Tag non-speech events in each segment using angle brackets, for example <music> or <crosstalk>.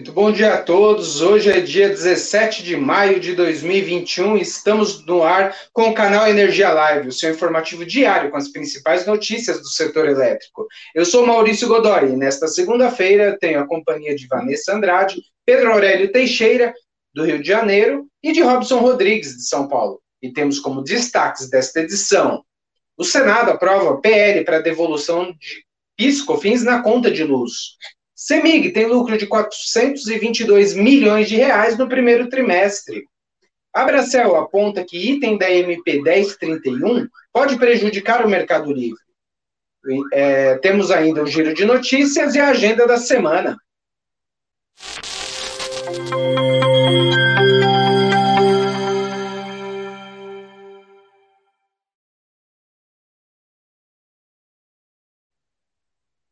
Muito bom dia a todos. Hoje é dia 17 de maio de 2021 e estamos no ar com o canal Energia Live, o seu informativo diário com as principais notícias do setor elétrico. Eu sou Maurício Godoy e nesta segunda-feira tenho a companhia de Vanessa Andrade, Pedro Aurélio Teixeira, do Rio de Janeiro, e de Robson Rodrigues, de São Paulo. E temos como destaques desta edição: o Senado aprova PL para devolução de PIS/COFINS na conta de luz. CEMIG tem lucro de 422 milhões de reais no primeiro trimestre. A Bracel aponta que item da MP 1031 pode prejudicar o Mercado Livre. É, temos ainda o giro de notícias e a agenda da semana.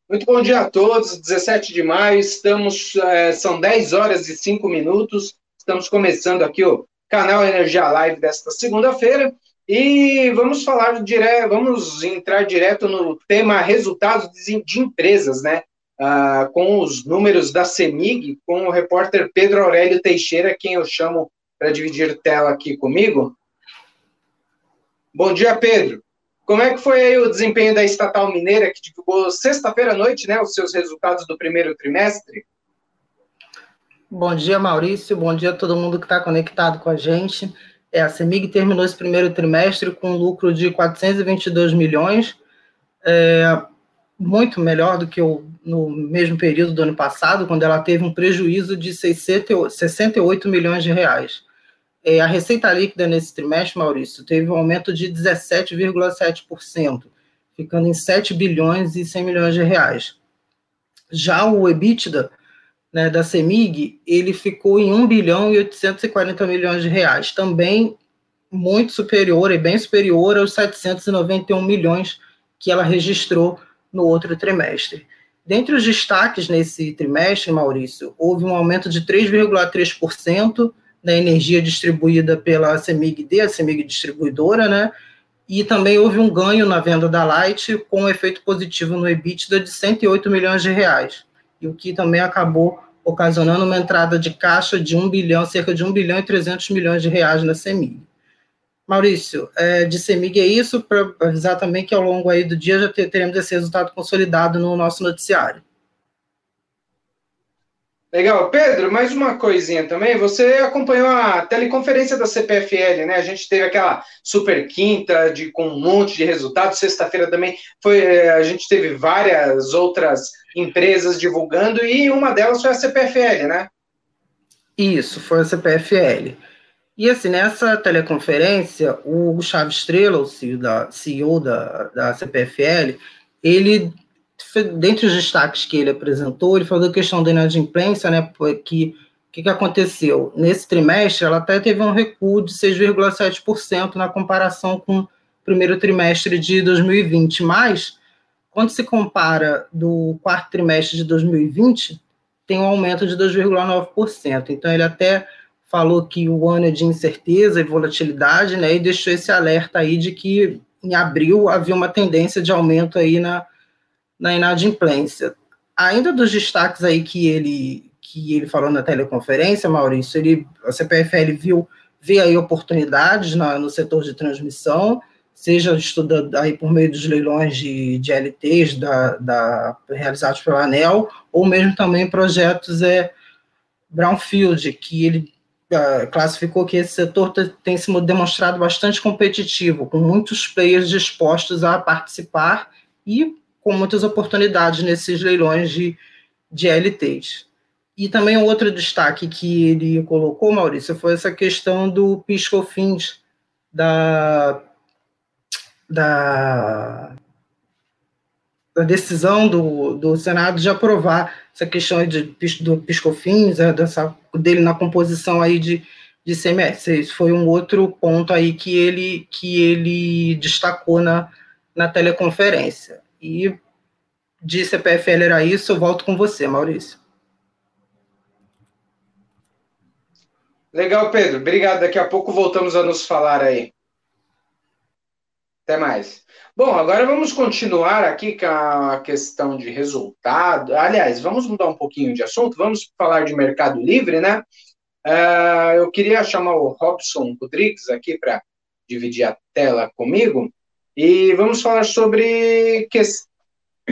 Muito bom dia a todos, 17 de maio, estamos, é, são 10 horas e 5 minutos, estamos começando aqui o canal Energia Live desta segunda-feira e vamos falar direto, vamos entrar direto no tema resultados de, empresas, né? Ah, com os números da CEMIG, com o repórter Pedro Aurélio Teixeira, quem eu chamo para dividir tela aqui comigo. Bom dia, Pedro. Como é que foi o desempenho da estatal mineira, que divulgou sexta-feira à noite né, os seus resultados do primeiro trimestre? Bom dia, Maurício. Bom dia a todo mundo que está conectado com a gente. É, a CEMIG terminou esse primeiro trimestre com um lucro de 422 milhões, é, muito melhor do que o, no mesmo período do ano passado, quando ela teve um prejuízo de 68 milhões de reais. É, a receita líquida nesse trimestre, Maurício, teve um aumento de 17,7%, ficando em 7 bilhões e 100 milhões de reais. Já o EBITDA né, da CEMIG, ele ficou em 1 bilhão e 840 milhões de reais, também muito superior e bem superior aos 791 milhões que ela registrou no outro trimestre. Dentre os destaques nesse trimestre, Maurício, houve um aumento de 3,3% da energia distribuída pela CEMIG-D, a CEMIG distribuidora, né? E também houve um ganho na venda da Light com um efeito positivo no EBITDA de 108 milhões de reais, e o que também acabou ocasionando uma entrada de caixa de 1 bilhão, cerca de 1 bilhão e 300 milhões de reais na CEMIG. Maurício, é, de CEMIG é isso, para avisar também que ao longo aí do dia já teremos esse resultado consolidado no nosso noticiário. Legal. Pedro, mais uma coisinha também. Você acompanhou a teleconferência da CPFL, né? A gente teve aquela super quinta de, com um monte de resultados. Sexta-feira também foi. Eh, a gente teve várias outras empresas divulgando e uma delas foi a CPFL, né? Isso, foi a CPFL. E assim, nessa teleconferência, o Gustavo Estrela, o CEO da, da, da CPFL, ele dentre os destaques que ele apresentou, ele falou da questão da inadimplência, né, que o que, que aconteceu? Nesse trimestre, ela até teve um recuo de 6,7% na comparação com o primeiro trimestre de 2020, mas, quando se compara do quarto trimestre de 2020, tem um aumento de 2,9%. Então, ele até falou que o ano é de incerteza e volatilidade, né, e deixou esse alerta aí de que em abril havia uma tendência de aumento aí na, na inadimplência. Ainda dos destaques aí que ele que ele falou na teleconferência, Maurício, ele, a CPFL viu, vê aí oportunidades na, no setor de transmissão, seja estudando aí por meio dos leilões de, de LTs da, da, realizados pela ANEL, ou mesmo também projetos é, Brownfield, que ele uh, classificou que esse setor tem se demonstrado bastante competitivo, com muitos players dispostos a participar e com muitas oportunidades nesses leilões de, de LTs. E também outro destaque que ele colocou, Maurício, foi essa questão do piscofins da, da, da decisão do, do Senado de aprovar essa questão de, do piscofins, é, dessa, dele na composição aí de, de CMS. Foi um outro ponto aí que ele, que ele destacou na, na teleconferência. E de CPFL era isso, eu volto com você, Maurício. Legal, Pedro. Obrigado. Daqui a pouco voltamos a nos falar aí. Até mais. Bom, agora vamos continuar aqui com a questão de resultado. Aliás, vamos mudar um pouquinho de assunto, vamos falar de Mercado Livre, né? Uh, eu queria chamar o Robson Rodrigues aqui para dividir a tela comigo e vamos falar sobre. Que...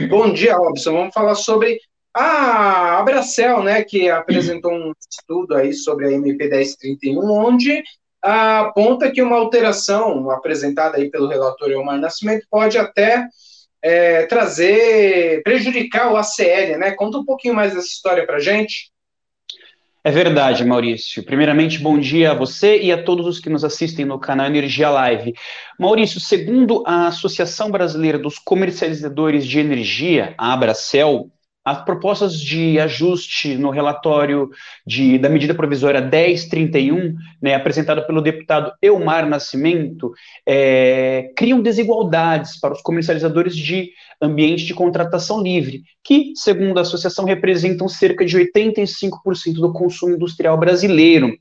Bom dia, Robson. Vamos falar sobre a Abracel, né, que apresentou um estudo aí sobre a MP 1031, onde aponta que uma alteração apresentada aí pelo relator Elmar Nascimento pode até é, trazer, prejudicar o ACL, né? Conta um pouquinho mais dessa história para gente. É verdade, Maurício. Primeiramente, bom dia a você e a todos os que nos assistem no canal Energia Live. Maurício, segundo a Associação Brasileira dos Comercializadores de Energia, a Abracel, as propostas de ajuste no relatório de, da medida provisória 1031, né, apresentada pelo deputado Elmar Nascimento, é, criam desigualdades para os comercializadores de ambiente de contratação livre, que, segundo a associação, representam cerca de 85% do consumo industrial brasileiro.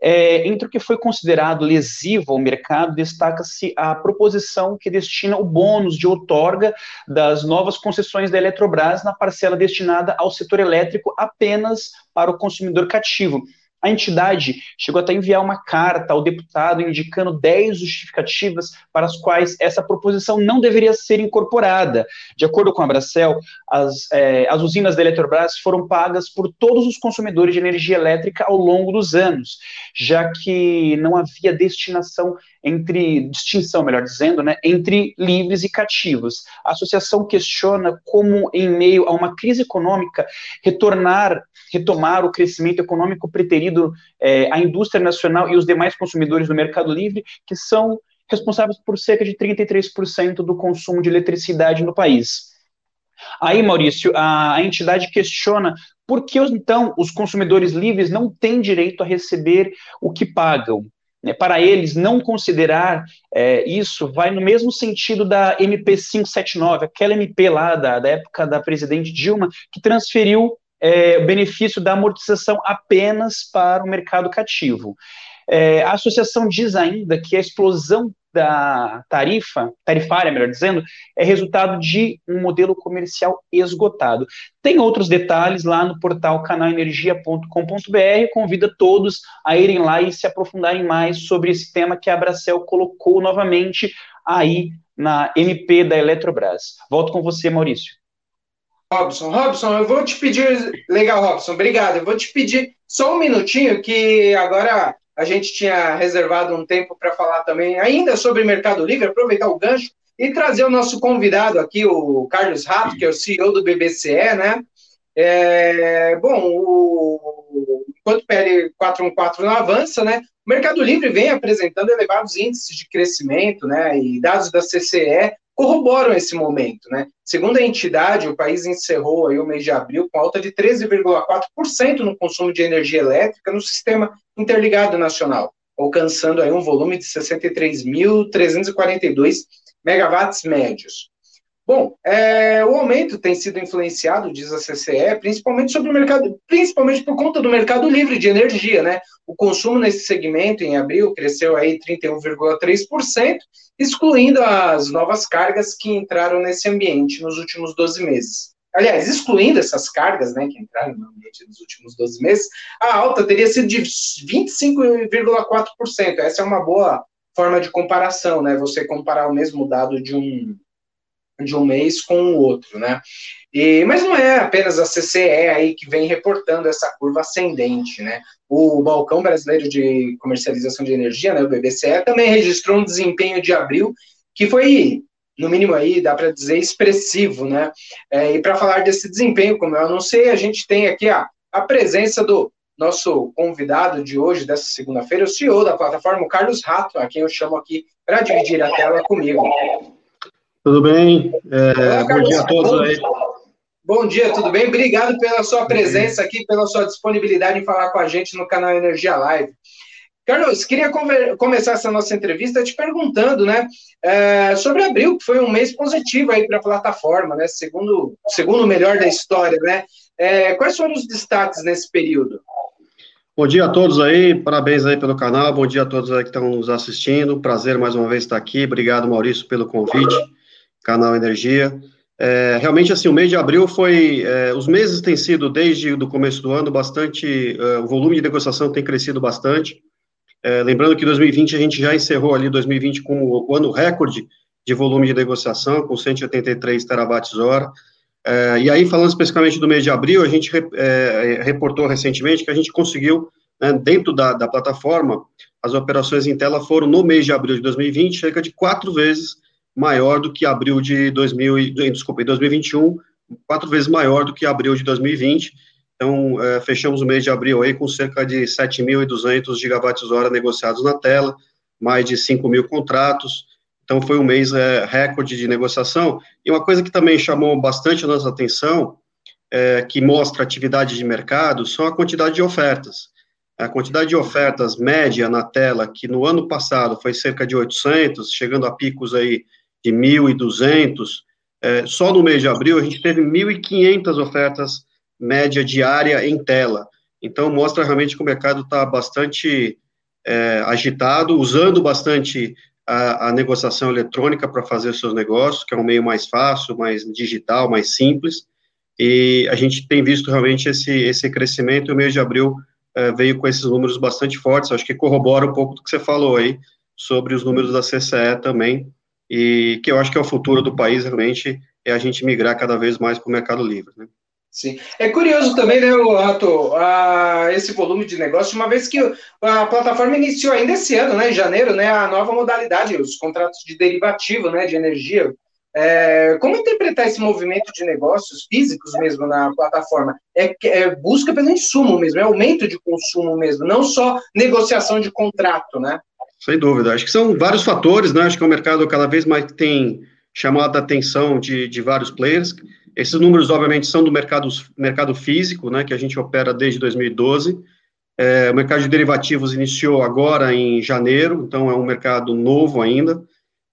É, entre o que foi considerado lesivo ao mercado, destaca-se a proposição que destina o bônus de outorga das novas concessões da Eletrobras na parcela destinada ao setor elétrico apenas para o consumidor cativo. A entidade chegou até a enviar uma carta ao deputado indicando 10 justificativas para as quais essa proposição não deveria ser incorporada. De acordo com a Bracel, as, é, as usinas da Eletrobras foram pagas por todos os consumidores de energia elétrica ao longo dos anos, já que não havia destinação entre distinção, melhor dizendo, né, entre livres e cativos. A associação questiona como, em meio a uma crise econômica, retornar, retomar o crescimento econômico preterido é, à indústria nacional e os demais consumidores do mercado livre, que são responsáveis por cerca de 33% do consumo de eletricidade no país. Aí, Maurício, a, a entidade questiona por que, então, os consumidores livres não têm direito a receber o que pagam. Né, para eles, não considerar é, isso vai no mesmo sentido da MP 579, aquela MP lá da, da época da presidente Dilma, que transferiu é, o benefício da amortização apenas para o mercado cativo. É, a associação diz ainda que a explosão da tarifa, tarifária, melhor dizendo, é resultado de um modelo comercial esgotado. Tem outros detalhes lá no portal canalenergia.com.br. Convida todos a irem lá e se aprofundarem mais sobre esse tema que a Abracel colocou novamente aí na MP da Eletrobras. Volto com você, Maurício. Robson, Robson, eu vou te pedir. Legal, Robson, obrigado. Eu vou te pedir só um minutinho, que agora a gente tinha reservado um tempo para falar também ainda sobre Mercado Livre, aproveitar o gancho e trazer o nosso convidado aqui, o Carlos Rato, que é o CEO do BBCE, né? É, bom, o, enquanto o PL 414 não avança, né? O Mercado Livre vem apresentando elevados índices de crescimento, né? E dados da CCE corroboram esse momento, né? Segundo a entidade, o país encerrou aí o mês de abril com alta de 13,4% no consumo de energia elétrica no sistema interligado nacional, alcançando aí um volume de 63.342 megawatts médios. Bom, é, o aumento tem sido influenciado, diz a CCE, principalmente sobre o mercado, principalmente por conta do mercado livre de energia, né? O consumo nesse segmento em abril cresceu aí 31,3%, excluindo as novas cargas que entraram nesse ambiente nos últimos 12 meses. Aliás, excluindo essas cargas, né, que entraram no ambiente nos últimos 12 meses, a alta teria sido de 25,4%. Essa é uma boa forma de comparação, né? Você comparar o mesmo dado de um de um mês com o outro, né? E, mas não é apenas a CCE aí que vem reportando essa curva ascendente, né? O Balcão Brasileiro de Comercialização de Energia, né, o BBCE, também registrou um desempenho de abril que foi, no mínimo aí, dá para dizer, expressivo, né? É, e para falar desse desempenho, como eu anunciei, a gente tem aqui a, a presença do nosso convidado de hoje, dessa segunda-feira, o CEO da plataforma, o Carlos Rato, a quem eu chamo aqui para dividir a tela comigo. Tudo bem? É, Olá, bom dia a todos aí. Bom dia, tudo bem? Obrigado pela sua presença aqui, pela sua disponibilidade em falar com a gente no canal Energia Live. Carlos, queria começar essa nossa entrevista te perguntando, né, é, sobre abril, que foi um mês positivo aí para a plataforma, né, segundo, segundo o melhor da história, né, é, quais foram os destaques nesse período? Bom dia a todos aí, parabéns aí pelo canal, bom dia a todos aí que estão nos assistindo, prazer mais uma vez estar aqui, obrigado Maurício pelo convite, canal Energia. É, realmente, assim, o mês de abril foi, é, os meses têm sido, desde o começo do ano, bastante, é, o volume de negociação tem crescido bastante, é, lembrando que 2020 a gente já encerrou ali 2020 com o ano recorde de volume de negociação, com 183 terawatts-hora, é, e aí, falando especificamente do mês de abril, a gente é, reportou recentemente que a gente conseguiu, né, dentro da, da, plataforma, as operações em tela foram, no mês de abril de 2020, cerca de quatro vezes maior do que abril de 2000, desculpa, 2021, quatro vezes maior do que abril de 2020. Então, é, fechamos o mês de abril aí com cerca de 7.200 gigawatts-hora negociados na tela, mais de 5 mil contratos, então, foi um mês é, recorde de negociação. E uma coisa que também chamou bastante a nossa atenção, é, que mostra atividade de mercado, são a quantidade de ofertas. A quantidade de ofertas média na tela, que no ano passado foi cerca de 800, chegando a picos aí de 1.200, é, só no mês de abril a gente teve 1.500 ofertas média diária em tela. Então, mostra realmente que o mercado está bastante é, agitado, usando bastante a, a negociação eletrônica para fazer os seus negócios, que é um meio mais fácil, mais digital, mais simples, e a gente tem visto realmente esse, esse crescimento, e o mês de abril uh, veio com esses números bastante fortes, acho que corrobora um pouco do que você falou aí, sobre os números da CCE também, e que eu acho que é o futuro do país, realmente, é a gente migrar cada vez mais para o mercado livre, né? Sim. É curioso também, né, Rato, a, esse volume de negócio, uma vez que a plataforma iniciou ainda esse ano, né, em janeiro, né, a nova modalidade, os contratos de derivativo, né, de energia. É, como interpretar esse movimento de negócios físicos mesmo na plataforma? É, é, busca pelo insumo mesmo, é aumento de consumo mesmo, não só negociação de contrato, né? Sem dúvida. Acho que são vários fatores, né? Acho que o mercado cada vez mais tem chamado a atenção de, de vários players. Esses números, obviamente, são do mercado, mercado físico, né, que a gente opera desde 2012. É, o mercado de derivativos iniciou agora em janeiro, então é um mercado novo ainda,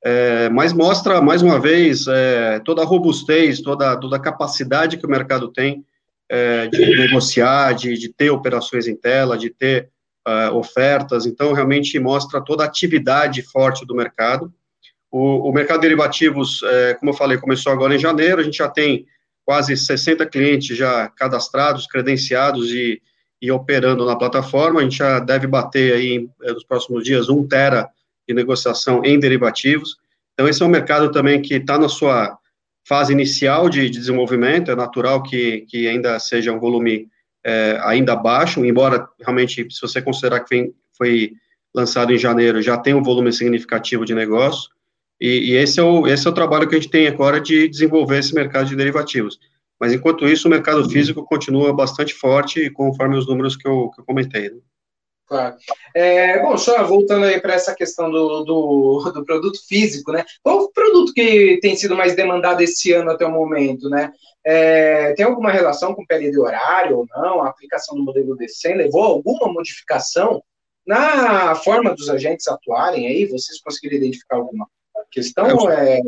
é, mas mostra, mais uma vez, é, toda a robustez, toda, toda a capacidade que o mercado tem é, de negociar, de, de, ter operações em tela, de ter uh, ofertas, então realmente mostra toda a atividade forte do mercado. O, o mercado de derivativos, é, como eu falei, começou agora em janeiro, a gente já tem quase 60 clientes já cadastrados, credenciados e, e operando na plataforma. A gente já deve bater aí eh, nos próximos dias um tera de negociação em derivativos. Então, esse é um mercado também que está na sua fase inicial de, de, desenvolvimento. É natural que, que ainda seja um volume é, ainda baixo, embora realmente, se você considerar que vem, foi lançado em janeiro, já tem um volume significativo de negócio. E, e, esse, é o, esse é o trabalho que a gente tem agora de desenvolver esse mercado de derivativos. Mas, enquanto isso, o mercado físico continua bastante forte, conforme os números que eu, que eu comentei. Né? Claro. É, bom, só voltando aí para essa questão do, do, do, produto físico, né? Qual o produto que tem sido mais demandado esse ano até o momento, né? É, tem alguma relação com o período horário ou não? A aplicação do modelo DC levou alguma modificação na forma dos agentes atuarem aí? Vocês conseguiram identificar alguma questão é, é...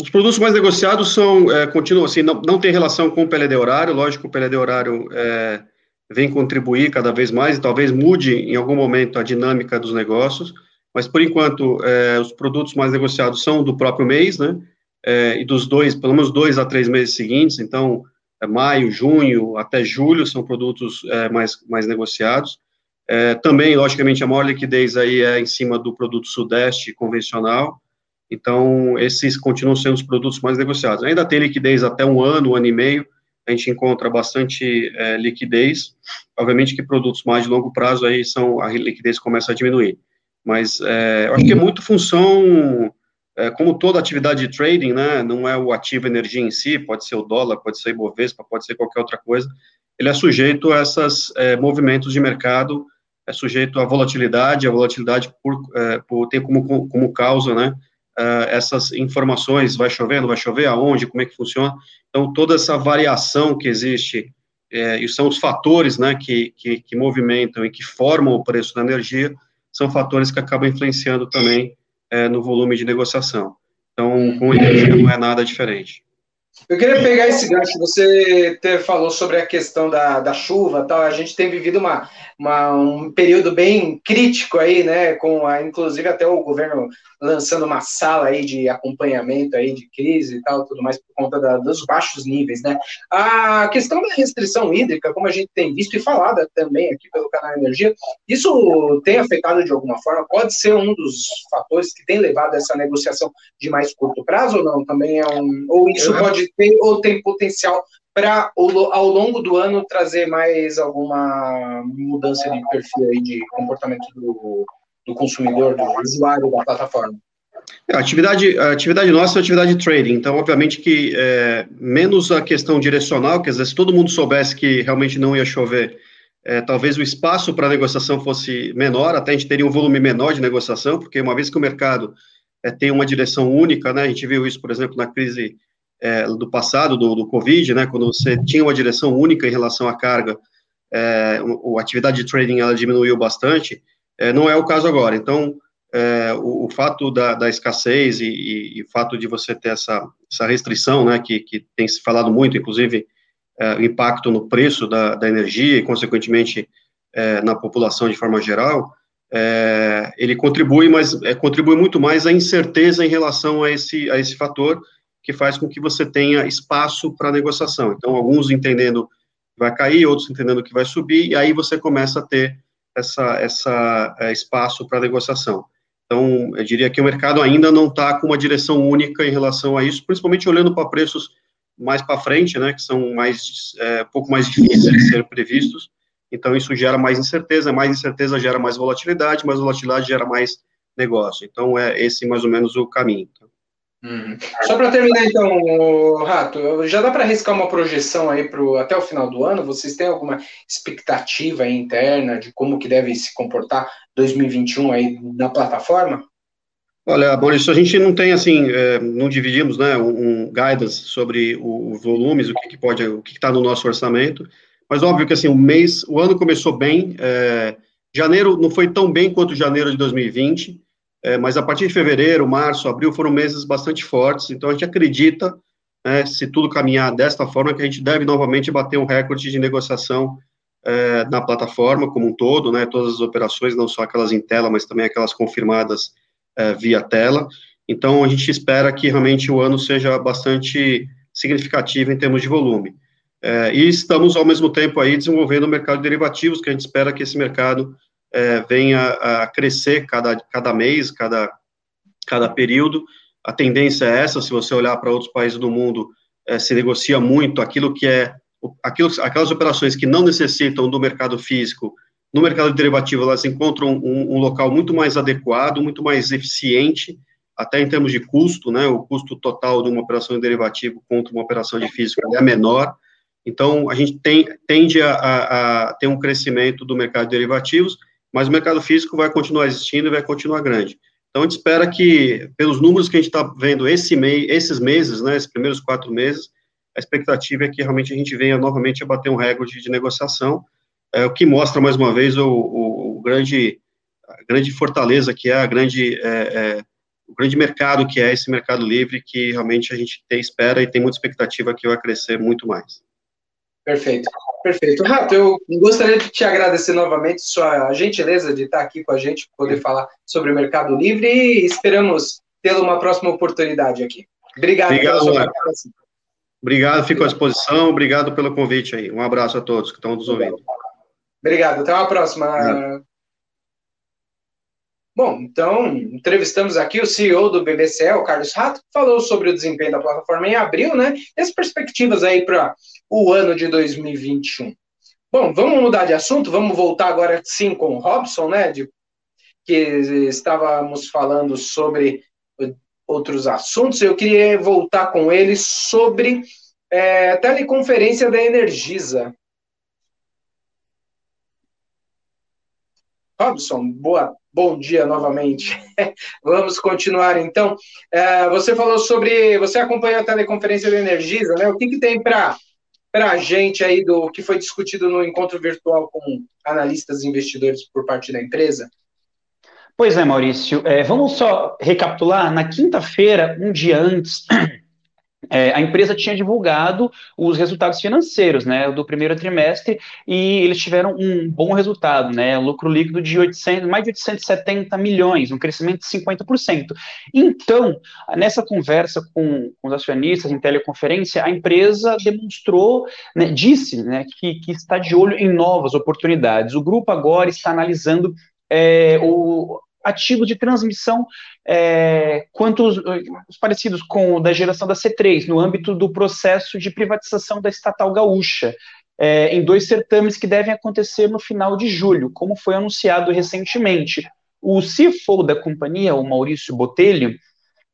Os produtos mais negociados são, é, continuam assim, não, não tem relação com o PLD horário, lógico, o PLD horário é, vem contribuir cada vez mais e talvez mude em algum momento a dinâmica dos negócios, mas por enquanto é, os produtos mais negociados são do próprio mês, né, é, e dos dois, pelo menos dois a três meses seguintes, então é, maio, junho, até julho são produtos é, mais, mais negociados, é, também, logicamente, a maior liquidez aí é em cima do produto Sudeste convencional, então esses continuam sendo os produtos mais negociados. Ainda tem liquidez até um ano, um ano e meio, a gente encontra bastante é, liquidez, obviamente que produtos mais de longo prazo aí são, a liquidez começa a diminuir, mas é, eu acho que é muito função, é, como toda atividade de trading, né, não é o ativo energia em si, pode ser o dólar, pode ser o Ibovespa, pode ser qualquer outra coisa, ele é sujeito a esses é, movimentos de mercado é sujeito à volatilidade, a volatilidade por, é, por ter como, como causa, né, é, essas informações, vai chover, não vai chover, aonde, como é que funciona, então toda essa variação que existe, é, e são os fatores, né, que, que, que, movimentam e que formam o preço da energia, são fatores que acabam influenciando também é, no volume de negociação, então com energia não é nada diferente. Eu queria pegar esse gancho. Você ter, falou sobre a questão da, da chuva tal. A gente tem vivido uma, uma, um período bem crítico aí, né? Com a, inclusive até o governo lançando uma sala aí de acompanhamento aí de crise e tal, tudo mais por conta da, dos baixos níveis, né? A questão da restrição hídrica, como a gente tem visto e falado também aqui pelo canal Energia, isso tem afetado de alguma forma? Pode ser um dos fatores que tem levado a essa negociação de mais curto prazo ou não? Também é um ou isso pode ter ou tem potencial para ao longo do ano trazer mais alguma mudança de perfil aí de comportamento do, do consumidor, do usuário da plataforma? É, a atividade, a atividade nossa é atividade de trading, então, obviamente que é, menos a questão direcional, quer dizer, se todo mundo soubesse que realmente não ia chover, é, talvez o espaço para negociação fosse menor, até a gente teria um volume menor de negociação, porque uma vez que o mercado é, tem uma direção única, né, a gente viu isso, por exemplo, na crise é, do passado, do, do Covid, né, quando você tinha uma direção única em relação à carga, é, a atividade de trading ela diminuiu bastante, é, não é o caso agora. Então, é, o, o, fato da, da escassez e, e, e, o fato de você ter essa, essa restrição, né, que, que tem se falado muito, inclusive, é, o impacto no preço da, da energia e, consequentemente, é, na população de forma geral, é, ele contribui, mas é, contribui muito mais a incerteza em relação a esse, a esse fator, que faz com que você tenha espaço para negociação. Então, alguns entendendo que vai cair, outros entendendo que vai subir, e aí você começa a ter essa, essa é, espaço para negociação. Então, eu diria que o mercado ainda não está com uma direção única em relação a isso, principalmente olhando para preços mais para frente, né, que são mais, é, um pouco mais difíceis de ser previstos. Então, isso gera mais incerteza, mais incerteza gera mais volatilidade, mais volatilidade gera mais negócio. Então, é esse mais ou menos o caminho. Uhum. Só para terminar, então, Rato, já dá para arriscar uma projeção aí pro, até o final do ano? Vocês têm alguma expectativa interna de como que deve se comportar 2021 aí na plataforma? Olha, Maurício, a gente não tem assim, é, não dividimos, né, um, um guidance sobre os volumes, o que, que pode, o que está no nosso orçamento, mas óbvio que assim, o mês, o ano começou bem, é, janeiro não foi tão bem quanto janeiro de 2020, é, mas a partir de fevereiro, março, abril foram meses bastante fortes, então a gente acredita, né, se tudo caminhar desta forma, que a gente deve novamente bater um recorde de negociação é, na plataforma como um todo, né, todas as operações, não só aquelas em tela, mas também aquelas confirmadas é, via tela. Então a gente espera que realmente o ano seja bastante significativo em termos de volume. É, e estamos ao mesmo tempo aí desenvolvendo o mercado de derivativos, que a gente espera que esse mercado é, venha a crescer cada, cada mês, cada, cada período. A tendência é essa, se você olhar para outros países do mundo, é, se negocia muito aquilo que é, aquilo, aquelas operações que não necessitam do mercado físico, no mercado de derivativo, elas encontram um, um local muito mais adequado, muito mais eficiente, até em termos de custo, né, o custo total de uma operação de derivativo contra uma operação de físico é menor, então a gente tem, tende a, a, a ter um crescimento do mercado de derivativos, mas o mercado físico vai continuar existindo e vai continuar grande. Então, a gente espera que, pelos números que a gente está vendo esse mês, esses meses, né, esses primeiros quatro meses, a expectativa é que realmente a gente venha novamente a bater um recorde de negociação, é, o que mostra, mais uma vez, o, o, o grande, a grande fortaleza que é, a grande, é, é, o grande mercado que é esse mercado livre, que realmente a gente tem, espera e tem muita expectativa que vai crescer muito mais. Perfeito. Perfeito. Rato, eu gostaria de te agradecer novamente sua gentileza de estar aqui com a gente, poder falar sobre o Mercado Livre e esperamos tê-lo uma próxima oportunidade aqui. Obrigado, obrigado. Obrigado, fico à disposição. Obrigado pelo convite aí. Um abraço a todos que estão nos ouvindo. Obrigado. Até uma próxima. Bom, então, entrevistamos aqui o CEO do BBCE, o Carlos Rato, que falou sobre o desempenho da plataforma em abril, né? E as perspectivas aí para o ano de 2021. Bom, vamos mudar de assunto, vamos voltar agora sim com o Robson, né? De, que estávamos falando sobre outros assuntos. Eu queria voltar com ele sobre é, teleconferência da Energisa. Robson, boa, bom dia novamente. <laughs> Vamos continuar então. É, você falou sobre. Você acompanhou a teleconferência da Energisa, né? O que, que tem para a gente aí do que foi discutido no encontro virtual com analistas e investidores por parte da empresa? Pois é, Maurício. É, vamos só recapitular. Na quinta-feira, um dia antes <clears throat> é, a empresa tinha divulgado os resultados financeiros, né, do primeiro trimestre, e eles tiveram um bom resultado, né, lucro líquido de 800, mais de 870 milhões, um crescimento de 50%. Então, nessa conversa com, com os acionistas em teleconferência, a empresa demonstrou, né, disse, né, que, que está de olho em novas oportunidades. O grupo agora está analisando é, o, ativos de transmissão é, quanto os, os, parecidos com o da geração da C3, no âmbito do processo de privatização da estatal gaúcha, é, em dois certames que devem acontecer no final de julho, como foi anunciado recentemente. O CFO da companhia, o Maurício Botelho,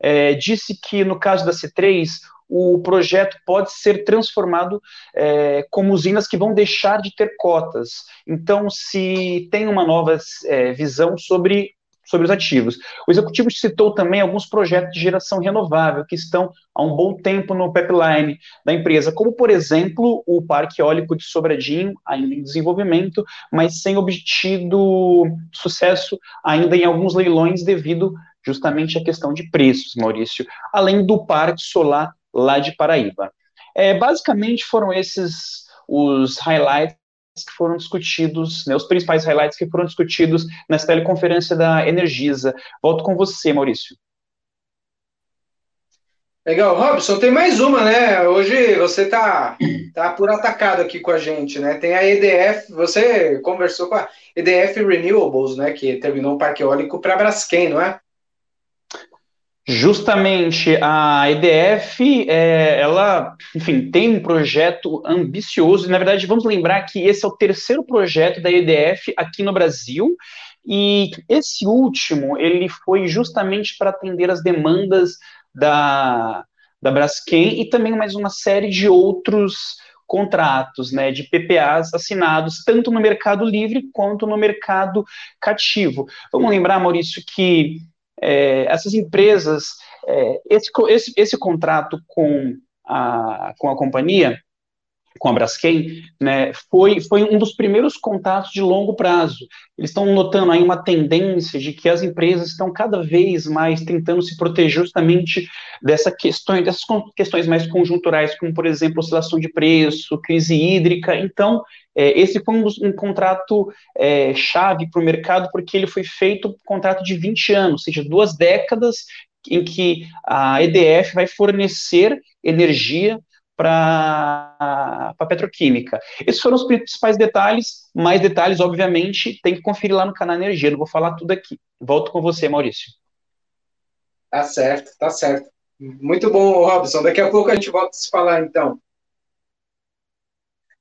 é, disse que no caso da C3, o projeto pode ser transformado é, como usinas que vão deixar de ter cotas. Então, se tem uma nova é, visão sobre sobre os ativos. O executivo citou também alguns projetos de geração renovável que estão há um bom tempo no pipeline da empresa, como, por exemplo, o Parque Eólico de Sobradinho, ainda em desenvolvimento, mas sem obtido sucesso ainda em alguns leilões devido justamente à questão de preços, Maurício, além do Parque Solar lá de Paraíba. É, basicamente foram esses os highlights que foram discutidos, né, os principais highlights que foram discutidos nessa teleconferência da Energisa. Volto com você, Maurício. Legal, Robson, tem mais uma, né? Hoje você tá, tá por atacado aqui com a gente, né? Tem a EDF, você conversou com a EDF Renewables, né? Que terminou o parque eólico para Braskem, não é? Justamente a EDF, é, ela, enfim, tem um projeto ambicioso, e na verdade vamos lembrar que esse é o terceiro projeto da EDF aqui no Brasil, e esse último, ele foi justamente para atender as demandas da, da Braskem e também mais uma série de outros contratos, né, de PPAs assinados, tanto no mercado livre quanto no mercado cativo. Vamos lembrar, Maurício, que é, essas empresas, é, esse, esse, esse contrato com a, com a companhia, com a Braskem, né, foi, foi um dos primeiros contatos de longo prazo. Eles estão notando aí uma tendência de que as empresas estão cada vez mais tentando se proteger justamente dessa questão, dessas questões mais conjunturais, como, por exemplo, oscilação de preço, crise hídrica. Então, é, esse foi um, um contrato é, chave para o mercado, porque ele foi feito um contrato de 20 anos, ou seja, duas décadas em que a EDF vai fornecer energia para a petroquímica. Esses foram os principais detalhes, mais detalhes, obviamente, tem que conferir lá no canal Energia, não vou falar tudo aqui. Volto com você, Maurício. Tá certo, tá certo. Muito bom, Robson. Daqui a pouco a gente volta a se falar, então.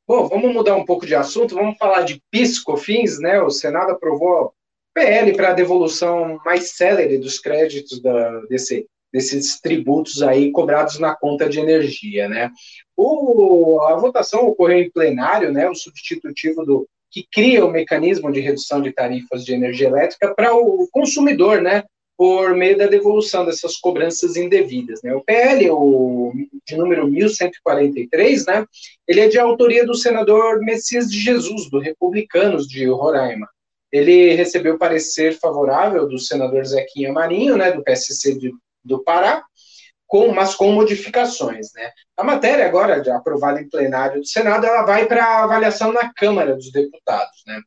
Bom, vamos mudar um pouco de assunto, vamos falar de PIS, COFINS, né? O Senado aprovou PL para a devolução mais célere dos créditos da, desse desses tributos aí cobrados na conta de energia, né? O, a votação ocorreu em plenário, né? O substitutivo do que cria o mecanismo de redução de tarifas de energia elétrica para o consumidor, né? Por meio da devolução dessas cobranças indevidas, né? O PL, o de número 1143, né? Ele é de autoria do senador Messias de Jesus, do Republicanos de Roraima. Ele recebeu parecer favorável do senador Zequinha Marinho, né, do PSC de do Pará, com, mas com modificações. Né? A matéria agora, aprovada em plenário do Senado, ela vai para avaliação na Câmara dos Deputados. Né?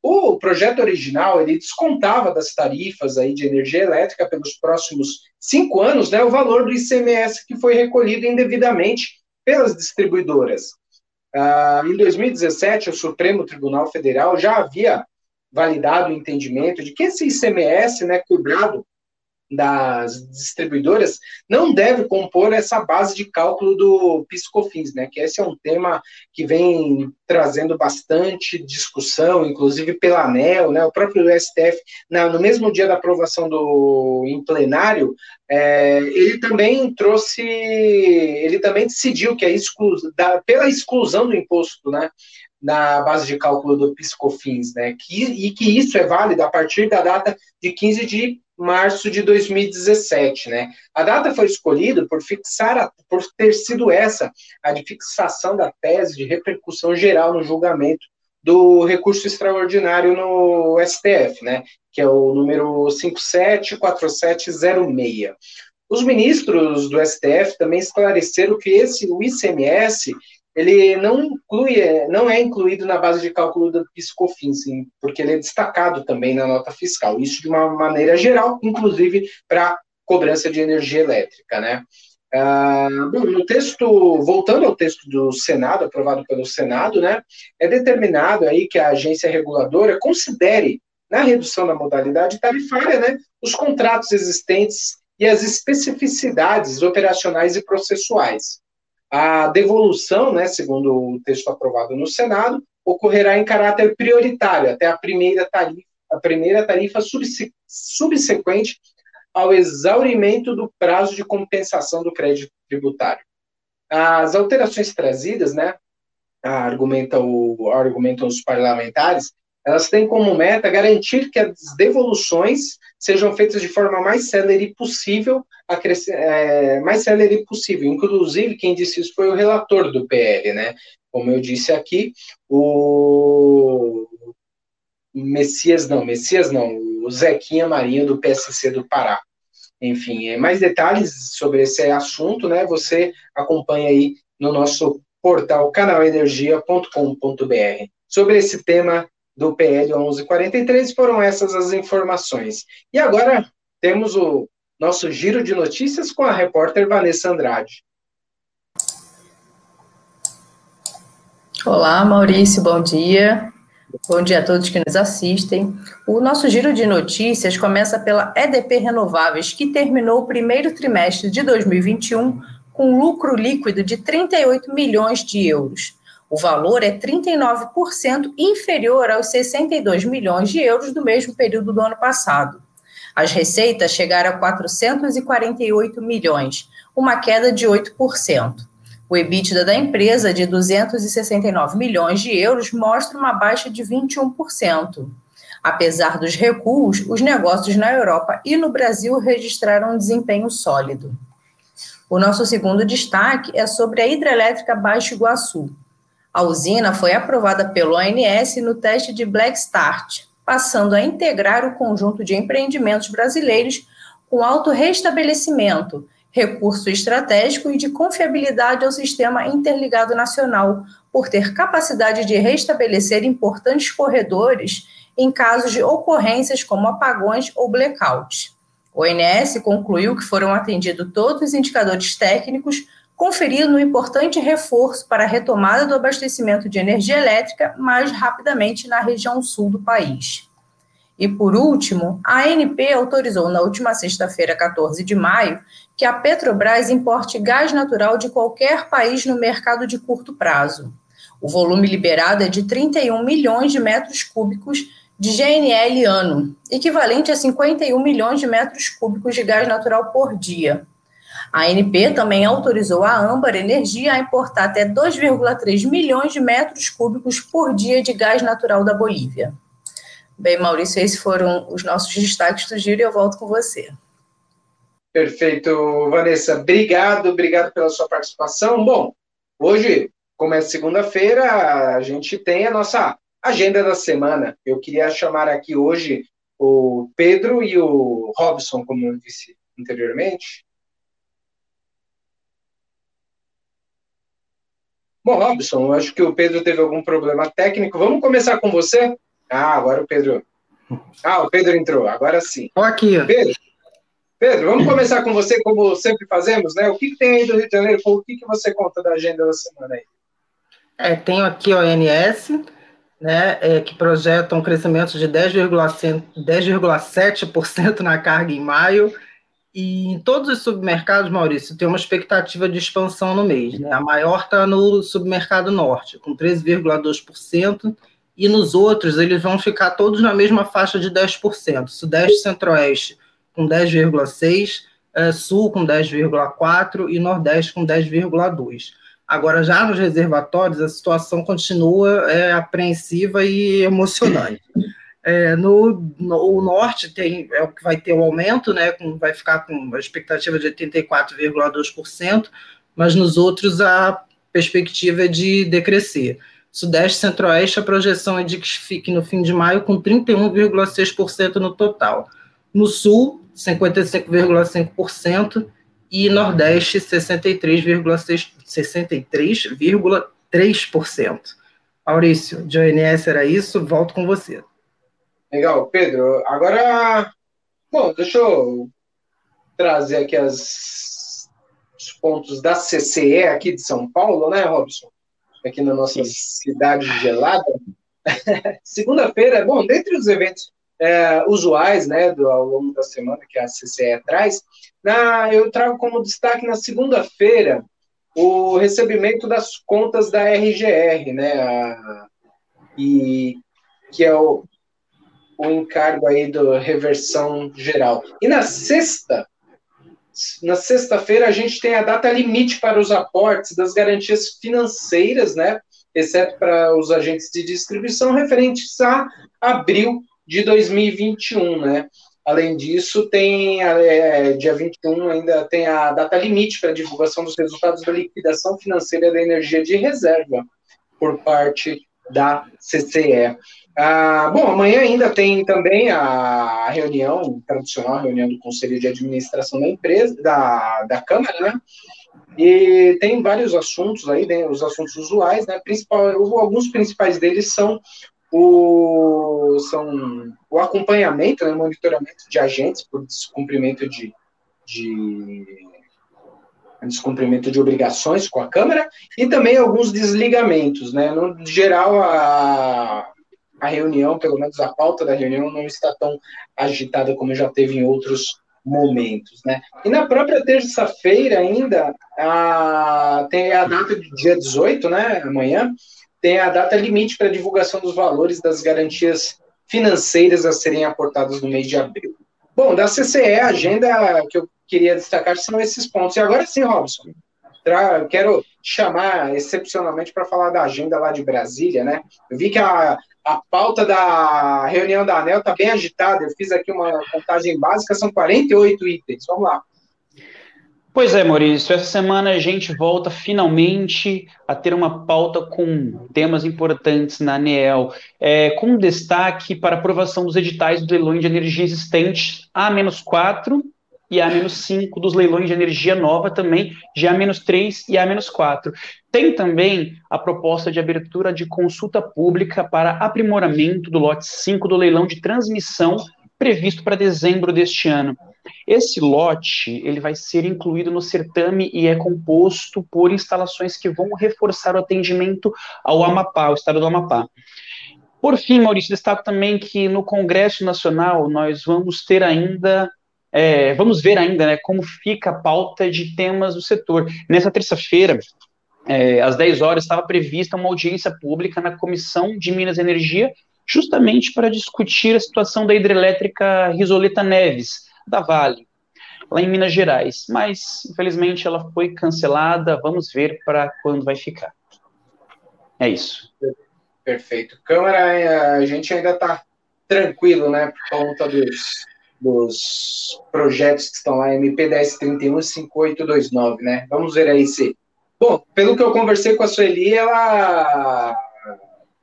O projeto original ele descontava das tarifas aí de energia elétrica pelos próximos cinco anos né, o valor do ICMS que foi recolhido indevidamente pelas distribuidoras. Ah, em 2017, o Supremo Tribunal Federal já havia validado o entendimento de que esse ICMS né, cobrado das distribuidoras não deve compor essa base de cálculo do PiscoFins, né? Que esse é um tema que vem trazendo bastante discussão, inclusive pela ANEL, né? O próprio STF, na, no mesmo dia da aprovação do em plenário, é, ele também trouxe, ele também decidiu que a exclu, da, pela exclusão do imposto, né? na base de cálculo do PiscoFins, né? Que, e que isso é válido a partir da data de 15 de março de 2017, né? A data foi escolhida por fixar, a, por ter sido essa a de fixação da tese de repercussão geral no julgamento do recurso extraordinário no STF, né? Que é o número 574706. Os ministros do STF também esclareceram que esse o ICMS ele não inclui, não é incluído na base de cálculo do Piscofins, porque ele é destacado também na nota fiscal. Isso de uma maneira geral, inclusive para cobrança de energia elétrica, né? Ah, bom, no texto, voltando ao texto do Senado, aprovado pelo Senado, né, é determinado aí que a agência reguladora considere na redução da modalidade tarifária, né, os contratos existentes e as especificidades operacionais e processuais. A devolução, né, segundo o texto aprovado no Senado, ocorrerá em caráter prioritário até a primeira tarifa, a primeira tarifa subsequente ao exaurimento do prazo de compensação do crédito tributário. As alterações trazidas, né, argumentam, argumentam os parlamentares, elas têm como meta garantir que as devoluções sejam feitas de forma mais célere possível, é, mais célere possível. Inclusive, quem disse isso foi o relator do PL, né? Como eu disse aqui, o Messias, não, Messias não, o Zequinha Marinho do PSC do Pará. Enfim, é, mais detalhes sobre esse assunto, né? Você acompanha aí no nosso portal canalenergia.com.br. Sobre esse tema do PL 1143, foram essas as informações. E agora temos o nosso giro de notícias com a repórter Vanessa Andrade. Olá, Maurício, bom dia. Bom dia a todos que nos assistem. O nosso giro de notícias começa pela EDP Renováveis, que terminou o primeiro trimestre de 2021 com lucro líquido de 38 milhões de euros. O valor é 39% inferior aos 62 milhões de euros do mesmo período do ano passado. As receitas chegaram a 448 milhões, uma queda de 8%. O EBITDA da empresa, de 269 milhões de euros, mostra uma baixa de 21%. Apesar dos recuos, os negócios na Europa e no Brasil registraram um desempenho sólido. O nosso segundo destaque é sobre a hidrelétrica Baixo Iguaçu. A usina foi aprovada pelo ANS no teste de Black Start, passando a integrar o conjunto de empreendimentos brasileiros com alto restabelecimento, recurso estratégico e de confiabilidade ao sistema interligado nacional, por ter capacidade de restabelecer importantes corredores em casos de ocorrências como apagões ou blackouts. O ONS concluiu que foram atendidos todos os indicadores técnicos conferindo um importante reforço para a retomada do abastecimento de energia elétrica mais rapidamente na região sul do país. E por último, a ANP autorizou na última sexta-feira, 14 de maio, que a Petrobras importe gás natural de qualquer país no mercado de curto prazo. O volume liberado é de 31 milhões de metros cúbicos de GNL ano, equivalente a 51 milhões de metros cúbicos de gás natural por dia. A ANP também autorizou a Âmbar Energia a importar até 2,3 milhões de metros cúbicos por dia de gás natural da Bolívia. Bem, Maurício, esses foram os nossos destaques do giro e eu volto com você. Perfeito, Vanessa. Obrigado, obrigado pela sua participação. Bom, hoje, como é segunda-feira, a gente tem a nossa agenda da semana. Eu queria chamar aqui hoje o Pedro e o Robson, como eu disse anteriormente, Bom, Robson, acho que o Pedro teve algum problema técnico. Vamos começar com você? Ah, agora o Pedro. Ah, o Pedro entrou, agora sim. Olha aqui. Pedro, Pedro, vamos começar com você, como sempre fazemos, né? O que, que tem aí do Rio de Janeiro? O que, que você conta da agenda da semana aí? É, tenho aqui o ONS, né, é, que projeta um crescimento de 10,7% 10, na carga em maio e em todos os submercados, Maurício, tem uma expectativa de expansão no mês. Né? A maior está no submercado norte, com 13,2%, e nos outros eles vão ficar todos na mesma faixa de 10%. Sudeste Centro-Oeste com 10,6%, é, Sul com 10,4% e Nordeste com 10,2%. Agora, já nos reservatórios, a situação continua é, apreensiva e emocionante. <laughs> É, no, no o norte tem, é o que vai ter o um aumento, né, com, vai ficar com a expectativa de 84,2%, mas nos outros a perspectiva é de decrescer. Sudeste e Centro-Oeste, a projeção é de que fique no fim de maio com 31,6% no total. No Sul, 55,5%, e Nordeste 63,3%. Maurício, de ONS era isso, volto com você. Legal, Pedro. Agora, bom, deixa eu trazer aqui as, os pontos da CCE aqui de São Paulo, né, Robson? Aqui na nossa Sim. cidade gelada. <laughs> Segunda-feira, bom, dentre os eventos é, usuais, né, do, ao longo da semana que a CCE traz, na, eu trago como destaque na segunda-feira o recebimento das contas da RGR, né, a, e que é o, o encargo aí da reversão geral. E na sexta, na sexta-feira, a gente tem a data limite para os aportes das garantias financeiras, né? Exceto para os agentes de distribuição, referentes a abril de 2021, né? Além disso, tem é, dia 21 ainda tem a data limite para divulgação dos resultados da liquidação financeira da energia de reserva por parte da CCE. Ah, bom, amanhã ainda tem também a reunião, tradicional reunião do Conselho de Administração da empresa, da, da Câmara, né? E tem vários assuntos aí, né, os assuntos usuais, né? Principal, alguns principais deles são o, são o acompanhamento, né, monitoramento de agentes por descumprimento de, de descumprimento de obrigações com a Câmara e também alguns desligamentos, né? No geral, a, a reunião, pelo menos a pauta da reunião, não está tão agitada como já teve em outros momentos, né? E na própria terça-feira ainda, a, tem a data do dia 18, né, amanhã, tem a data limite para divulgação dos valores das garantias financeiras a serem aportadas no mês de abril. Bom, da CCE, a agenda que eu queria destacar são esses pontos. E agora sim, Robson, quero chamar excepcionalmente para falar da agenda lá de Brasília, né? Eu vi que a, a pauta da reunião da ANEL está bem agitada. Eu fiz aqui uma contagem básica, são 48 itens. Vamos lá. Pois é, Maurício, essa semana a gente volta finalmente a ter uma pauta com temas importantes na ANEEL, é, com destaque para aprovação dos editais do leilão de energia existente A-4 e A-5 dos leilões de energia nova também, de A-3 e A-4. Tem também a proposta de abertura de consulta pública para aprimoramento do lote 5 do leilão de transmissão previsto para dezembro deste ano. Esse lote ele vai ser incluído no certame e é composto por instalações que vão reforçar o atendimento ao Amapá, ao estado do Amapá. Por fim, Maurício, destaco também que no Congresso Nacional nós vamos ter ainda, é, vamos ver ainda né, como fica a pauta de temas do setor. Nessa terça-feira, é, às 10 horas, estava prevista uma audiência pública na Comissão de Minas e Energia, justamente para discutir a situação da hidrelétrica Risoleta Neves, da Vale, lá em Minas Gerais. Mas, infelizmente, ela foi cancelada. Vamos ver para quando vai ficar. É isso. Perfeito. Câmara, a gente ainda está tranquilo, né, por conta dos, dos projetos que estão lá, MP 1031 e 5829, né? Vamos ver aí se. Bom, pelo que eu conversei com a Sueli, ela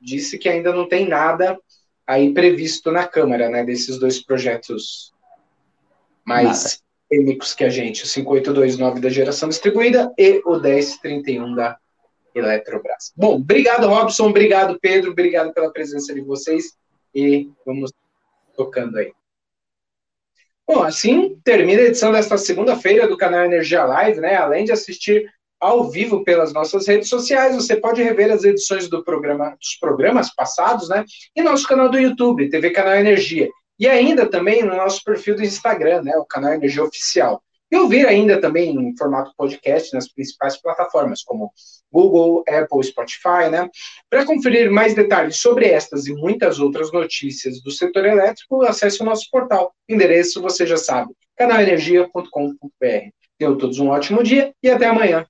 disse que ainda não tem nada aí previsto na Câmara, né, desses dois projetos mais técnicos que a gente, o 5829 da geração distribuída e o 1031 da Eletrobras. Bom, obrigado, Robson, obrigado, Pedro, obrigado pela presença de vocês e vamos tocando aí. Bom, assim termina a edição desta segunda-feira do canal Energia Live, né? Além de assistir ao vivo pelas nossas redes sociais, você pode rever as edições do programa, dos programas passados, né? E nosso canal do YouTube, TV Canal Energia. E ainda também no nosso perfil do Instagram, né, o canal Energia Oficial. E ouvir ainda também em formato podcast nas principais plataformas, como Google, Apple, Spotify, né? Para conferir mais detalhes sobre estas e muitas outras notícias do setor elétrico, acesse o nosso portal. Endereço você já sabe, canalenergia.com.br. Tenham todos um ótimo dia e até amanhã.